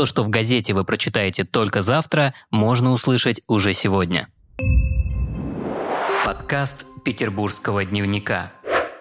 То, что в газете вы прочитаете только завтра, можно услышать уже сегодня. Подкаст Петербургского дневника.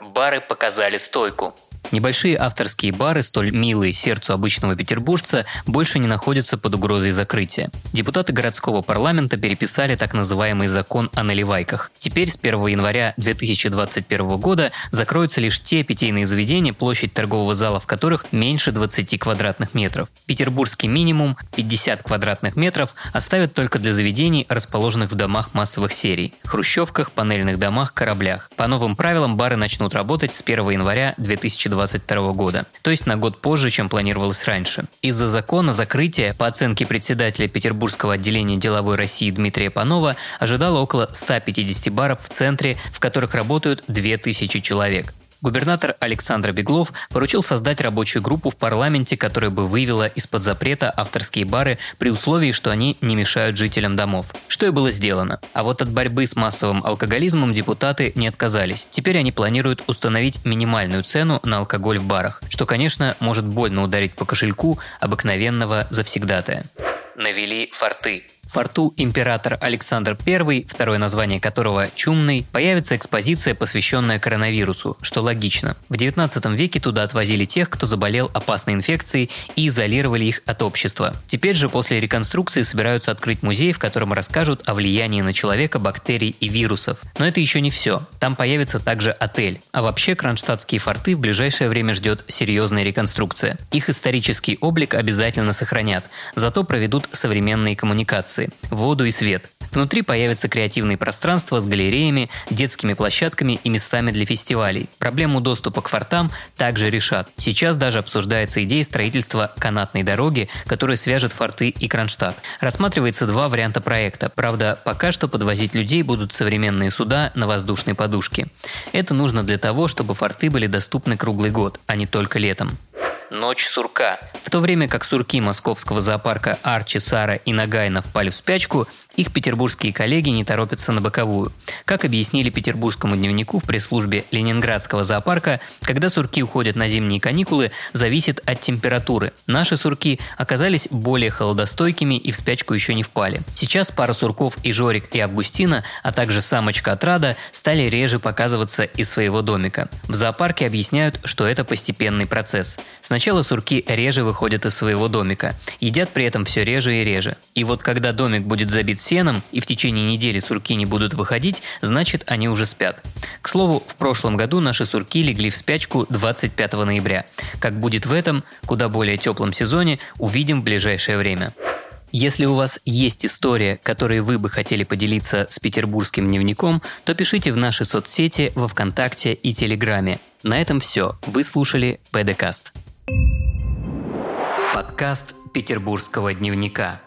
Бары показали стойку. Небольшие авторские бары, столь милые сердцу обычного петербуржца, больше не находятся под угрозой закрытия. Депутаты городского парламента переписали так называемый закон о наливайках. Теперь с 1 января 2021 года закроются лишь те питейные заведения, площадь торгового зала в которых меньше 20 квадратных метров. Петербургский минимум 50 квадратных метров оставят только для заведений, расположенных в домах массовых серий – хрущевках, панельных домах, кораблях. По новым правилам бары начнут работать с 1 января 2020 2022 года, то есть на год позже, чем планировалось раньше. Из-за закона закрытия, по оценке председателя Петербургского отделения деловой России Дмитрия Панова, ожидало около 150 баров в центре, в которых работают 2000 человек. Губернатор Александр Беглов поручил создать рабочую группу в парламенте, которая бы вывела из-под запрета авторские бары при условии, что они не мешают жителям домов. Что и было сделано. А вот от борьбы с массовым алкоголизмом депутаты не отказались. Теперь они планируют установить минимальную цену на алкоголь в барах, что, конечно, может больно ударить по кошельку обыкновенного завсегдатая. Навели форты. В форту император Александр I, второе название которого «Чумный», появится экспозиция, посвященная коронавирусу, что логично. В 19 веке туда отвозили тех, кто заболел опасной инфекцией и изолировали их от общества. Теперь же после реконструкции собираются открыть музей, в котором расскажут о влиянии на человека бактерий и вирусов. Но это еще не все. Там появится также отель. А вообще кронштадтские форты в ближайшее время ждет серьезная реконструкция. Их исторический облик обязательно сохранят, зато проведут современные коммуникации коммуникации, воду и свет. Внутри появятся креативные пространства с галереями, детскими площадками и местами для фестивалей. Проблему доступа к фортам также решат. Сейчас даже обсуждается идея строительства канатной дороги, которая свяжет форты и Кронштадт. Рассматривается два варианта проекта. Правда, пока что подвозить людей будут современные суда на воздушной подушке. Это нужно для того, чтобы форты были доступны круглый год, а не только летом. Ночь сурка. В то время как сурки московского зоопарка Арчи, Сара и Нагайна впали в спячку, их петербургские коллеги не торопятся на боковую. Как объяснили петербургскому дневнику в пресс-службе Ленинградского зоопарка, когда сурки уходят на зимние каникулы, зависит от температуры. Наши сурки оказались более холодостойкими и в спячку еще не впали. Сейчас пара сурков и Жорик и Августина, а также самочка Отрада стали реже показываться из своего домика. В зоопарке объясняют, что это постепенный процесс. Сначала сурки реже выходят из своего домика, едят при этом все реже и реже. И вот когда домик будет забит сеном и в течение недели сурки не будут выходить, значит они уже спят. К слову, в прошлом году наши сурки легли в спячку 25 ноября. Как будет в этом, куда более теплом сезоне, увидим в ближайшее время. Если у вас есть история, которой вы бы хотели поделиться с петербургским дневником, то пишите в наши соцсети во Вконтакте и Телеграме. На этом все. Вы слушали ПДКаст. Подкаст Петербургского дневника.